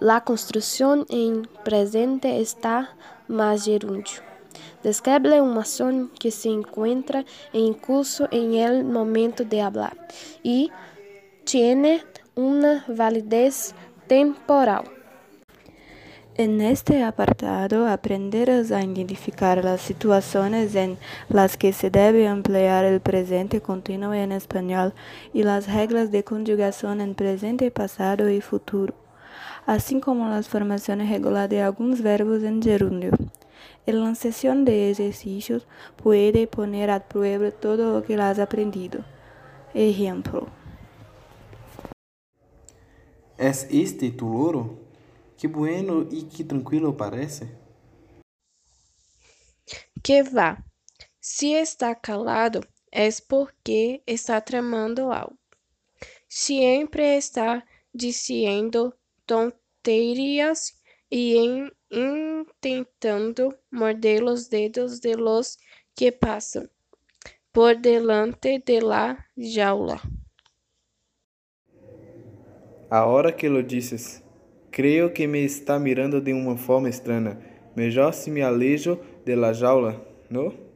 La construcción en presente está más gerundio. Describe uma ação que se encuentra em curso en el momento de hablar y tiene una validez temporal. En este apartado aprenderás a identificar las situaciones en las que se debe emplear el presente continuo en español y las reglas de conjugación en presente, pasado y futuro, así como las formaciones regulares de algunos verbos en gerundio. En la sesión de ejercicios puede poner a prueba todo lo que has aprendido. Ejemplo. ¿Es este tu loro? Que bueno e que tranquilo parece. Que vá. Se está calado, é porque está tramando algo. Sempre está dizendo tonterias e em, intentando morder os dedos de los que passam por delante de la jaula. A hora que lo dices. Creio que me está mirando de uma forma estranha. Melhor se me alejo de la jaula, não?